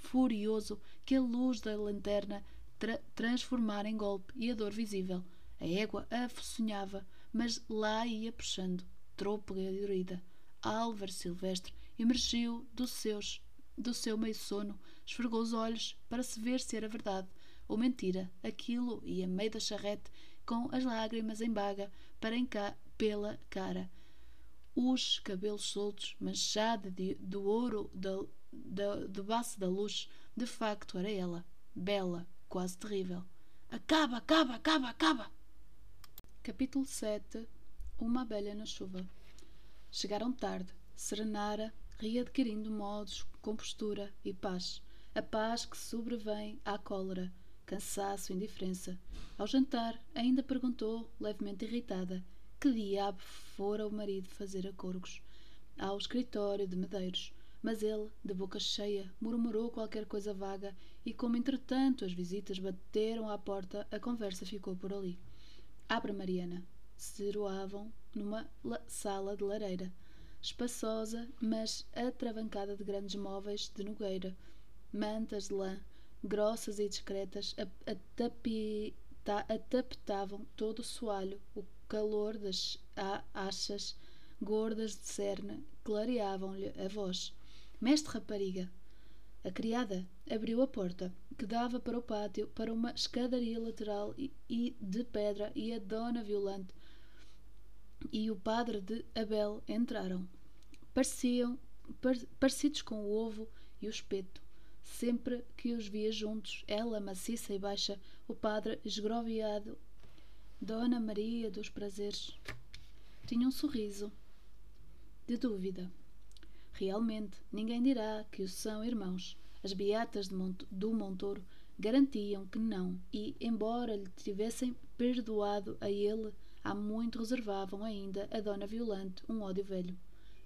furioso, que a luz da lanterna tra transformara em golpe e a dor visível. A égua afocinhava, mas lá ia puxando, trôpega e dorida. Álvaro Silvestre emergiu dos seus, do seu meio sono, esfregou os olhos para se ver se era verdade ou mentira aquilo e a meio da charrete, com as lágrimas em baga para enca pela cara. Os cabelos soltos, manchados de, do ouro da, da, do baço da luz, de facto era ela, bela, quase terrível. Acaba, acaba, acaba, acaba! Capítulo 7 Uma abelha na chuva. Chegaram tarde. Serenara, readquirindo modos, compostura e paz. A paz que sobrevém à cólera, cansaço indiferença. Ao jantar, ainda perguntou, levemente irritada, que diabo fora o marido fazer a Corgos, ao escritório de Medeiros mas ele, de boca cheia, murmurou qualquer coisa vaga e, como entretanto as visitas bateram à porta, a conversa ficou por ali. Abre, Mariana. Ceroavam numa sala de lareira, espaçosa, mas atravancada de grandes móveis de nogueira, mantas de lã, grossas e discretas, atapetavam todo o soalho, o calor das achas gordas de cerne clareavam-lhe a voz. Mestre rapariga! A criada abriu a porta, que dava para o pátio, para uma escadaria lateral e de pedra, e a dona Violante e o padre de Abel entraram. Pareciam par, parecidos com o ovo e o espeto. Sempre que os via juntos, ela maciça e baixa, o padre esgroviado, Dona Maria dos Prazeres, tinha um sorriso de dúvida. Realmente, ninguém dirá que os são irmãos. As beatas Mont do Montoro garantiam que não, e, embora lhe tivessem perdoado a ele, há muito reservavam ainda a Dona Violante um ódio velho,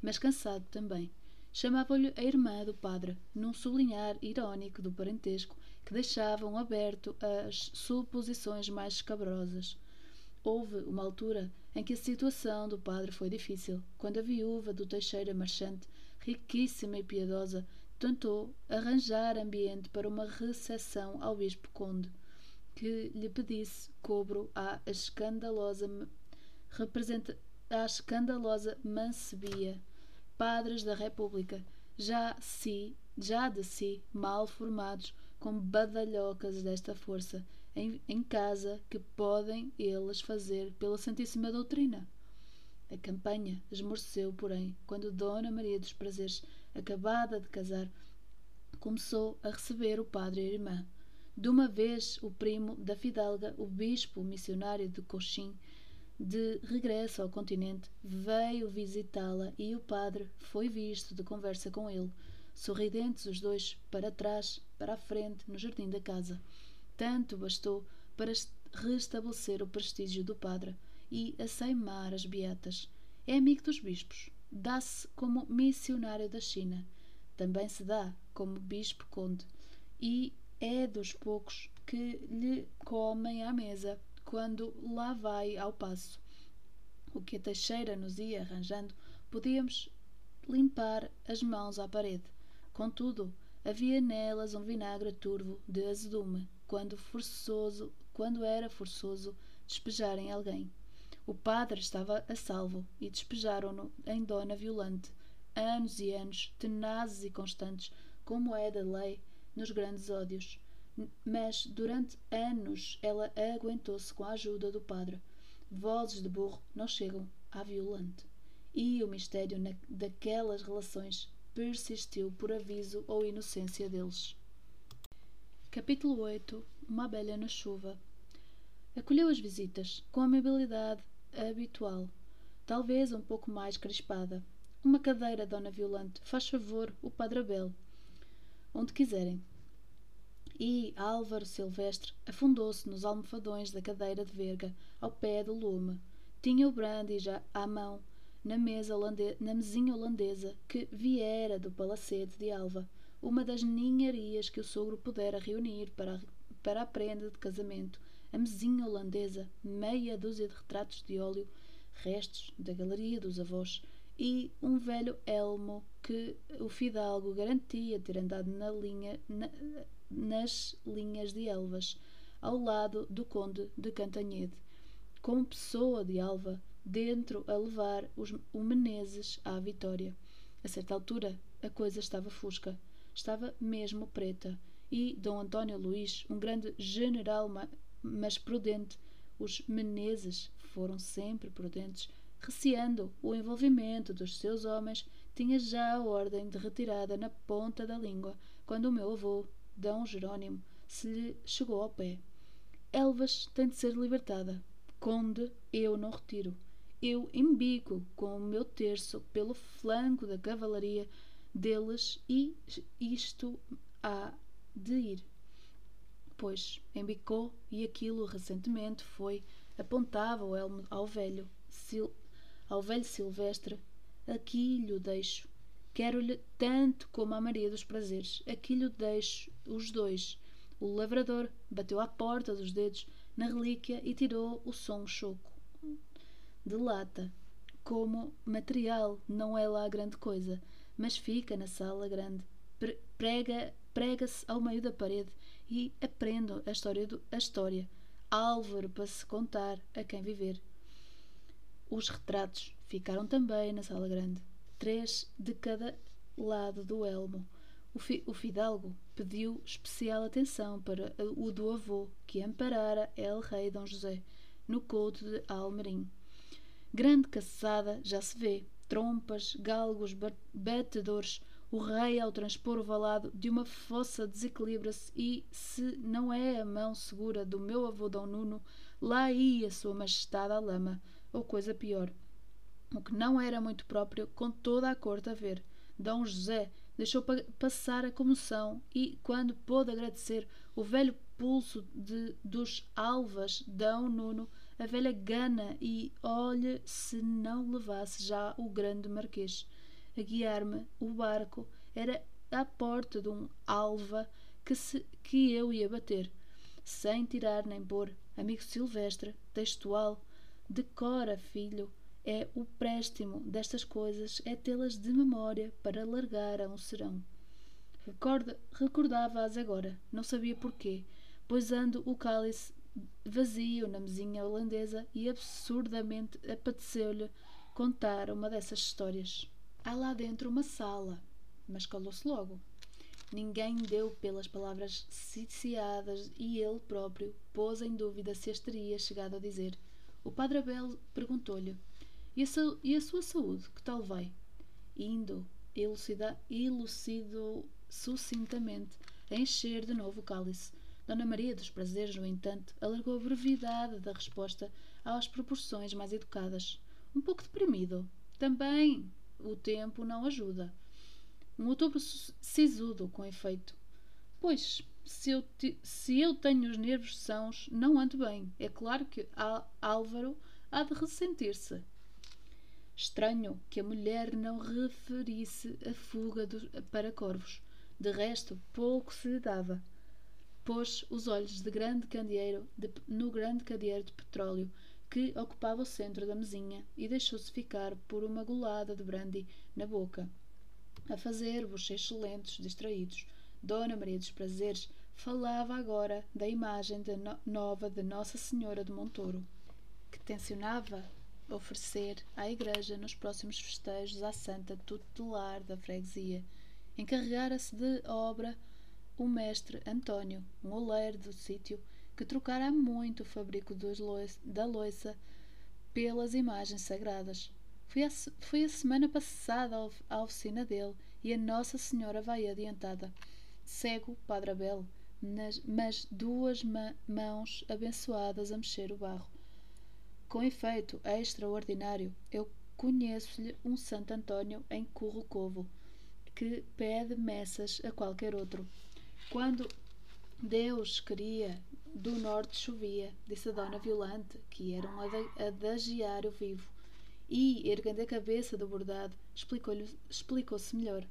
mas cansado também. Chamavam-lhe a irmã do padre, num sublinhar irónico do parentesco que deixavam aberto as suposições mais escabrosas. Houve uma altura em que a situação do padre foi difícil, quando a viúva do Teixeira Marchante riquíssima e piedosa, tentou arranjar ambiente para uma recepção ao bispo conde, que lhe pedisse cobro à escandalosa representa à escandalosa mancebia, padres da República, já si, já de si, mal formados, com badalhocas desta força, em, em casa que podem eles fazer pela Santíssima Doutrina. A campanha esmoreceu, porém, quando Dona Maria dos Prazeres, acabada de casar, começou a receber o padre e a irmã. De uma vez, o primo da fidalga, o bispo missionário de Coxim, de regresso ao continente, veio visitá-la e o padre foi visto de conversa com ele, sorridentes os dois, para trás, para a frente, no jardim da casa. Tanto bastou para restabelecer o prestígio do padre e a as Beatas. É amigo dos bispos. Dá-se como missionário da China. Também se dá como bispo conde. E é dos poucos que lhe comem à mesa quando lá vai ao passo. O que a Teixeira nos ia arranjando, podíamos limpar as mãos à parede. Contudo, havia nelas um vinagre turvo de azedume, quando forçoso, quando era forçoso despejar em alguém. O padre estava a salvo e despejaram-no em Dona Violante, anos e anos, tenazes e constantes, como é da lei nos grandes ódios. Mas durante anos ela aguentou-se com a ajuda do padre. Vozes de burro não chegam à Violante. E o mistério na, daquelas relações persistiu por aviso ou inocência deles. Capítulo 8 Uma abelha na chuva Acolheu as visitas com amabilidade habitual, talvez um pouco mais crispada. Uma cadeira, Dona Violante, faz favor, o Padre Abel. Onde quiserem. E Álvaro Silvestre afundou-se nos almofadões da cadeira de verga, ao pé do lume. Tinha o brandy já à mão, na, mesa na mesinha holandesa que viera do palacete de Alva. uma das ninharias que o sogro pudera reunir para, para a prenda de casamento, a mesinha holandesa, meia dúzia de retratos de óleo, restos da galeria dos avós e um velho elmo que o fidalgo garantia ter andado na linha, na, nas linhas de Elvas, ao lado do conde de Cantanhede, com pessoa de Alva dentro a levar os, o Menezes à vitória. A certa altura, a coisa estava fusca estava mesmo preta, e Dom António Luís, um grande general, mas prudente, os Menezes foram sempre prudentes, receando o envolvimento dos seus homens, tinha já a ordem de retirada na ponta da língua, quando o meu avô, D. Jerônimo, se lhe chegou ao pé. Elvas tem de ser libertada. Conde, eu não retiro. Eu embico com o meu terço pelo flanco da cavalaria deles e isto há de ir. Pois embicou e aquilo recentemente foi, apontava o elmo ao velho, sil, ao velho Silvestre, aqui lhe deixo. Quero-lhe tanto como a Maria dos Prazeres, aqui lhe deixo os dois. O lavrador bateu à porta dos dedos na relíquia e tirou o som choco de lata. Como material não é lá grande coisa, mas fica na sala grande. Prega, prega-se ao meio da parede e aprendo a história, do, a história. Álvaro para se contar a quem viver. Os retratos ficaram também na sala grande, três de cada lado do elmo. O, fi, o fidalgo pediu especial atenção para o do avô, que amparara el rei Dom José, no couto de Almerim. Grande caçada já se vê, trompas, galgos, batedores. O rei, ao transpor o valado de uma fossa, desequilibra-se e, se não é a mão segura do meu avô Dom Nuno, lá ia Sua Majestade à lama, ou coisa pior. O que não era muito próprio, com toda a corte a ver. Dom José deixou pa passar a comoção e, quando pôde agradecer o velho pulso de, dos alvas, Dom Nuno a velha gana e olhe se não levasse já o grande marquês. A guiar-me, o barco era à porta de um alva que, se, que eu ia bater, sem tirar nem pôr. Amigo Silvestre, textual, decora, filho, é o préstimo destas coisas, é tê-las de memória para largar a um serão. Recorda, recordava-as agora, não sabia porquê, pois ando o cálice vazio na mesinha holandesa e absurdamente apeteceu-lhe contar uma dessas histórias. Há lá dentro uma sala, mas calou-se logo. Ninguém deu pelas palavras ciciadas e ele próprio pôs em dúvida se as teria chegado a dizer. O padre Abel perguntou-lhe: e, e, a sua saúde, que tal vai? Indo, elucidou sucintamente, a encher de novo o cálice. Dona Maria dos Prazeres, no entanto, alargou a brevidade da resposta às proporções mais educadas. Um pouco deprimido. Também o tempo não ajuda. Um outubro sisudo, com efeito. Pois, se eu, te, se eu tenho os nervos sãos, não ando bem. É claro que Álvaro há de ressentir-se. Estranho que a mulher não referisse a fuga do, para Corvos. De resto, pouco se lhe dava pôs os olhos de grande candeeiro de, no grande candeeiro de petróleo que ocupava o centro da mesinha e deixou-se ficar por uma golada de brandy na boca. A fazer bochechos lentos, distraídos. Dona Maria dos Prazeres falava agora da imagem de no nova de Nossa Senhora de Montouro, que tencionava oferecer à Igreja nos próximos festejos à Santa Tutelar da Freguesia. Encarregara-se de obra o mestre Antônio, um oleiro do sítio, que trocara muito o fabrico da loiça pelas imagens sagradas. Foi a, foi a semana passada à oficina dele e a Nossa Senhora vai adiantada. Cego, Padre Abel, nas, mas duas ma mãos abençoadas a mexer o barro. Com efeito é extraordinário, eu conheço-lhe um Santo Antônio em Curro Covo, que pede messas a qualquer outro. Quando Deus queria, do norte chovia, disse a Dona Violante, que era um adagiário vivo, e, erguendo a cabeça do bordado, explicou-se melhor.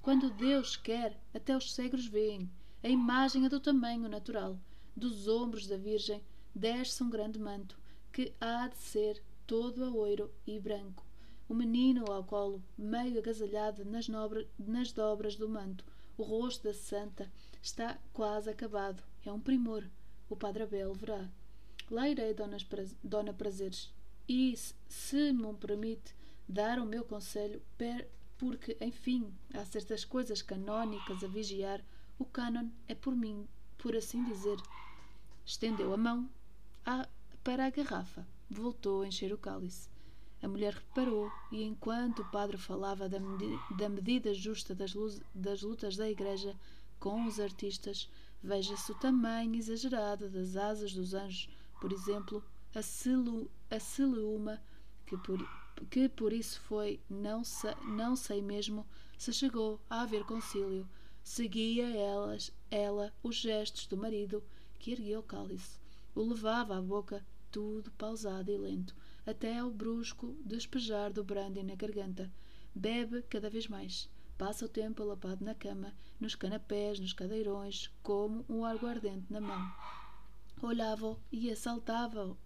Quando Deus quer, até os cegos veem. A imagem é do tamanho natural. Dos ombros da Virgem desce um grande manto, que há de ser todo a ouro e branco. O menino ao colo, meio agasalhado nas, nobre, nas dobras do manto. O rosto da santa está quase acabado. É um primor. O Padre Abel verá. Lá irei, Dona Prazeres, e, se me permite, dar o meu conselho, porque, enfim, há certas coisas canónicas a vigiar, o cânon é por mim, por assim dizer. Estendeu a mão para a garrafa, voltou a encher o cálice. A mulher reparou, e enquanto o padre falava da, medi da medida justa das, das lutas da igreja com os artistas, veja-se o tamanho exagerado das asas dos anjos, por exemplo, a, silu, a Sileuma, que por, que por isso foi, não, se, não sei mesmo, se chegou a haver concílio. Seguia elas, ela os gestos do marido, que erguia o cálice. O levava à boca, tudo pausado e lento, até ao brusco despejar do brandy na garganta. Bebe cada vez mais. Passa o tempo alapado na cama, nos canapés, nos cadeirões, como um aguardente na mão. Olhava-o e assaltava-o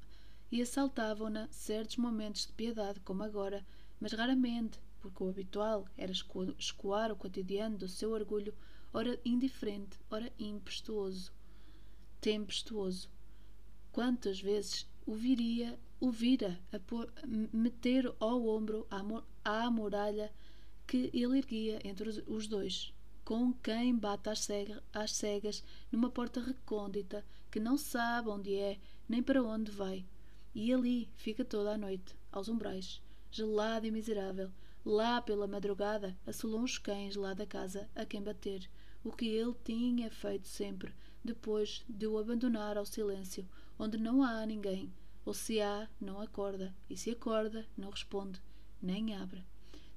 e assaltavam-na certos momentos de piedade, como agora, mas raramente, porque o habitual era escoar o cotidiano do seu orgulho, ora indiferente, ora impetuoso, tempestuoso. Quantas vezes o viria, o vira a meter ao ombro a, muralha que ele erguia entre os dois, com quem bate às, cega, às cegas numa porta recôndita que não sabe onde é nem para onde vai e ali fica toda a noite, aos umbrais, gelado e miserável. Lá pela madrugada assolou uns cães lá da casa a quem bater, o que ele tinha feito sempre, depois de o abandonar ao silêncio, onde não há ninguém, ou se há, não acorda, e se acorda, não responde, nem abre.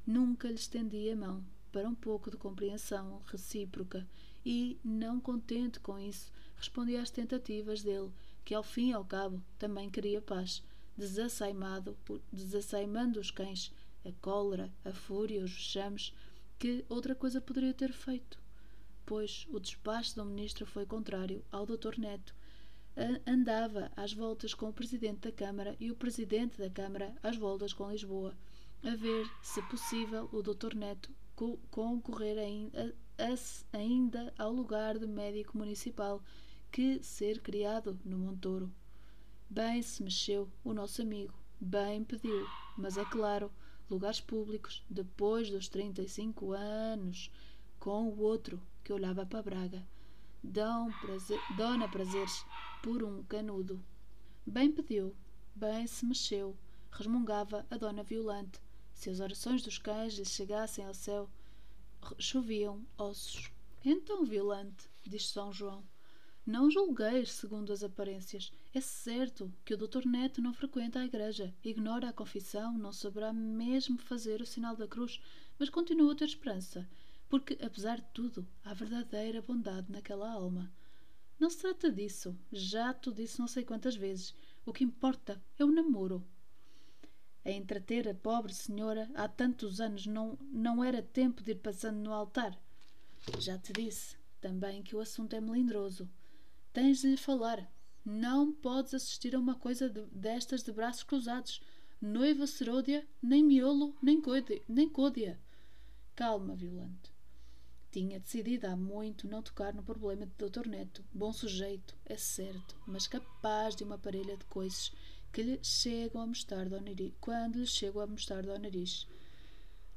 Nunca lhe estendia a mão para um pouco de compreensão recíproca e, não contente com isso, respondia às tentativas dele que ao fim e ao cabo também queria paz, desassaimado, desassaimando os cães, a cólera, a fúria, os vexames, que outra coisa poderia ter feito? Pois o despacho do ministro foi contrário ao doutor Neto. Andava às voltas com o presidente da Câmara e o presidente da Câmara às voltas com Lisboa, a ver, se possível, o doutor Neto concorrer ainda, ainda ao lugar de médico municipal que ser criado no Montouro. Bem se mexeu o nosso amigo, bem pediu, mas é claro, lugares públicos, depois dos trinta e cinco anos, com o outro que olhava para Braga. Dão prazer, dona prazeres por um canudo. Bem pediu, bem se mexeu, resmungava a dona Violante. Se as orações dos cães lhe chegassem ao céu, choviam ossos. Então, Violante, diz São João, não julgueis segundo as aparências. É certo que o Dr. Neto não frequenta a igreja, ignora a confissão, não saberá mesmo fazer o sinal da cruz, mas continua a ter esperança, porque, apesar de tudo, há verdadeira bondade naquela alma. Não se trata disso. Já te disse não sei quantas vezes. O que importa é o namoro. A entreter a pobre senhora há tantos anos não, não era tempo de ir passando no altar. Já te disse também que o assunto é melindroso. Tens de lhe falar. Não podes assistir a uma coisa de, destas de braços cruzados. Noiva seródia, nem miolo, nem, coide, nem côdea. Calma, Violante. Tinha decidido há muito não tocar no problema de Dr. Neto. Bom sujeito, é certo, mas capaz de uma parelha de coisas que lhe chegam a mostarda ao nariz, quando lhe chegam a mostarda ao nariz.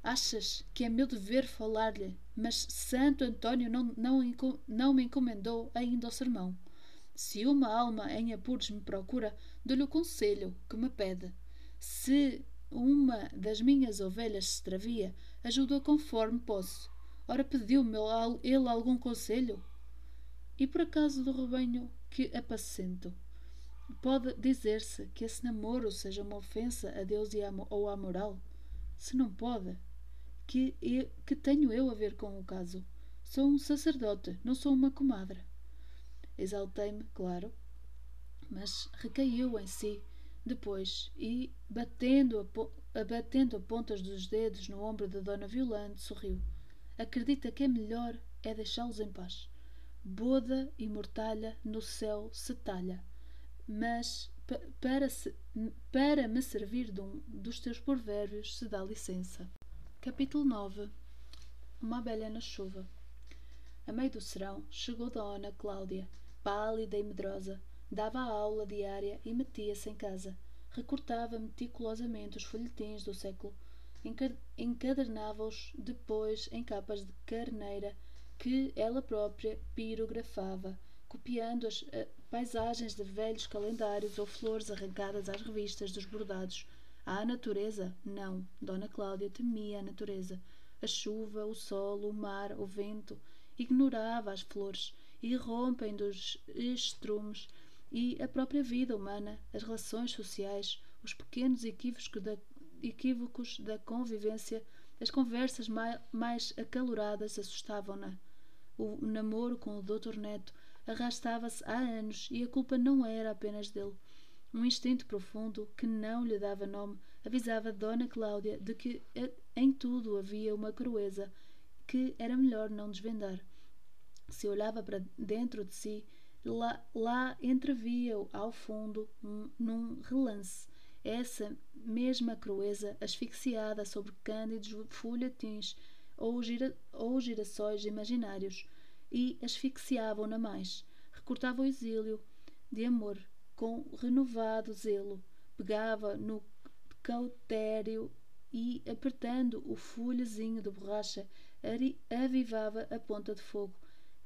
Achas que é meu dever falar-lhe, mas Santo Antônio não, não, não me encomendou ainda o sermão. Se uma alma em apuros me procura, dou-lhe o conselho que me pede. Se uma das minhas ovelhas se extravia, ajudo-a conforme posso. Ora, pediu-me ele algum conselho? E por acaso do rebanho que apacento? Pode dizer-se que esse namoro seja uma ofensa a Deus e a, ou à moral? Se não pode, que, que tenho eu a ver com o caso? Sou um sacerdote, não sou uma comadre. Exaltei-me, claro, mas recaiu em si depois e, batendo a, batendo a pontas dos dedos no ombro da Dona Violante, sorriu. acredita que é melhor é deixá-los em paz. Boda e mortalha no céu se talha, mas para, se, para me servir de um dos teus provérbios se dá licença. Capítulo 9 Uma abelha na chuva A meio do serão chegou Dona Cláudia, pálida e medrosa. Dava a aula diária e metia-se em casa. Recortava meticulosamente os folhetins do século encadernava-os depois em capas de carneira que ela própria pirografava, copiando as uh, paisagens de velhos calendários ou flores arrancadas às revistas dos bordados. À natureza? Não. Dona Cláudia temia a natureza. A chuva, o sol, o mar, o vento. Ignorava as flores, irrompem dos estrumes e a própria vida humana, as relações sociais, os pequenos equívocos da convivência, as conversas mais, mais acaloradas assustavam-na. O namoro com o Dr. Neto arrastava-se há anos e a culpa não era apenas dele. Um instinto profundo, que não lhe dava nome, avisava Dona Cláudia de que em tudo havia uma crueza que era melhor não desvendar. Se olhava para dentro de si, lá, lá entrevia-o ao fundo, um, num relance, essa mesma crueza asfixiada sobre cândidos folhetins ou, gira, ou girassóis imaginários, e asfixiavam-na mais. Recortava o exílio de amor com renovado zelo, pegava no cautério e, apertando o folhezinho de borracha, avivava a ponta de fogo.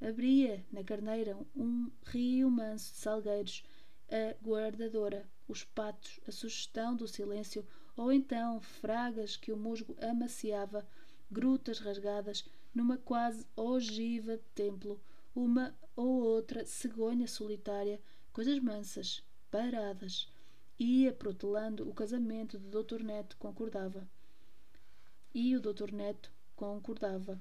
Abria na carneira um rio manso de salgueiros, a guardadora os patos, a sugestão do silêncio, ou então fragas que o musgo amaciava, grutas rasgadas, numa quase ogiva de templo, uma ou outra cegonha solitária, coisas mansas, paradas. Ia protelando o casamento do Dr. Neto, concordava. E o Dr. Neto concordava.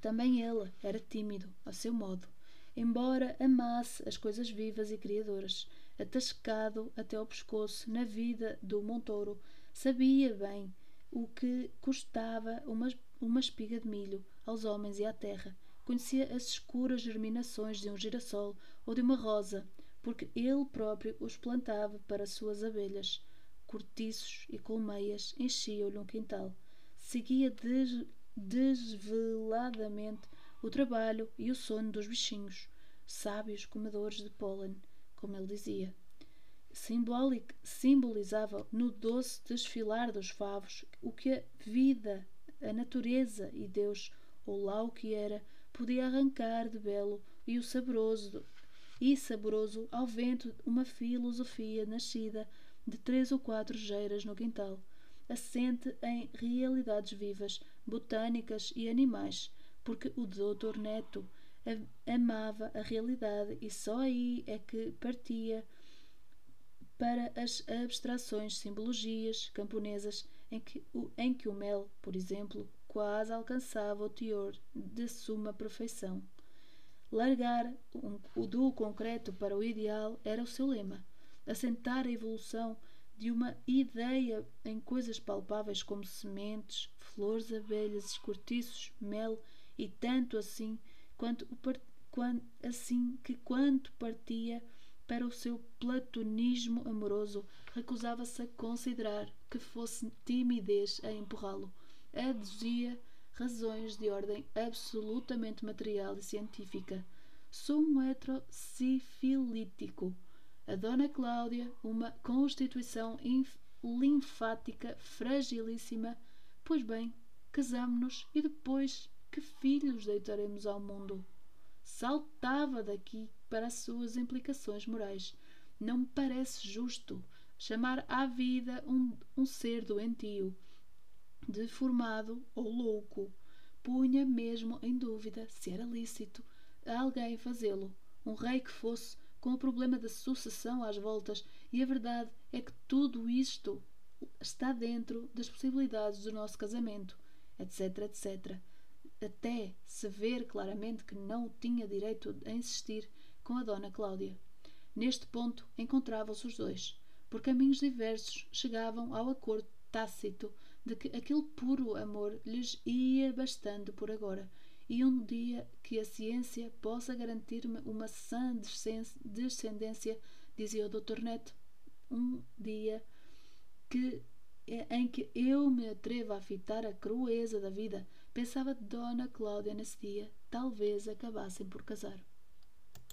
Também ele era tímido, a seu modo, embora amasse as coisas vivas e criadoras atascado até ao pescoço na vida do Montouro, sabia bem o que custava uma, uma espiga de milho aos homens e à terra. Conhecia as escuras germinações de um girassol ou de uma rosa, porque ele próprio os plantava para suas abelhas. Cortiços e colmeias enchiam-lhe um quintal. Seguia des desveladamente o trabalho e o sono dos bichinhos, sábios comedores de pólen como ele dizia. Simbólico, simbolizava no doce desfilar dos favos o que a vida, a natureza e Deus, ou lá o que era, podia arrancar de belo e o saboroso e saboroso ao vento uma filosofia nascida de três ou quatro geiras no quintal, assente em realidades vivas, botânicas e animais, porque o doutor Neto amava a realidade e só aí é que partia para as abstrações, simbologias camponesas em que, o, em que o mel, por exemplo, quase alcançava o teor de suma perfeição. Largar um, o do concreto para o ideal era o seu lema. Assentar a evolução de uma ideia em coisas palpáveis como sementes, flores, abelhas, cortiços, mel e tanto assim quanto, quanto, assim que quanto partia para o seu platonismo amoroso, recusava-se a considerar que fosse timidez a empurrá-lo. Aduzia razões de ordem absolutamente material e científica. Sou um heterocifilítico. A Dona Cláudia, uma constituição linfática fragilíssima. Pois bem, casamo-nos e depois que filhos deitaremos ao mundo? Saltava daqui para as suas implicações morais. Não me parece justo chamar à vida um, um ser doentio, deformado ou louco. Punha mesmo em dúvida se era lícito a alguém fazê-lo, um rei que fosse, com o problema da sucessão às voltas, e a verdade é que tudo isto está dentro das possibilidades do nosso casamento, etc, etc até se ver claramente que não tinha direito a insistir com a dona Cláudia. Neste ponto encontravam-se os dois. Por caminhos diversos chegavam ao acordo tácito de que aquele puro amor lhes ia bastando por agora, e um dia que a ciência possa garantir-me uma sã descendência, dizia o Dr. Neto, um dia que em que eu me atrevo a fitar a crueza da vida, pensava Dona Cláudia nesse dia, talvez acabassem por casar.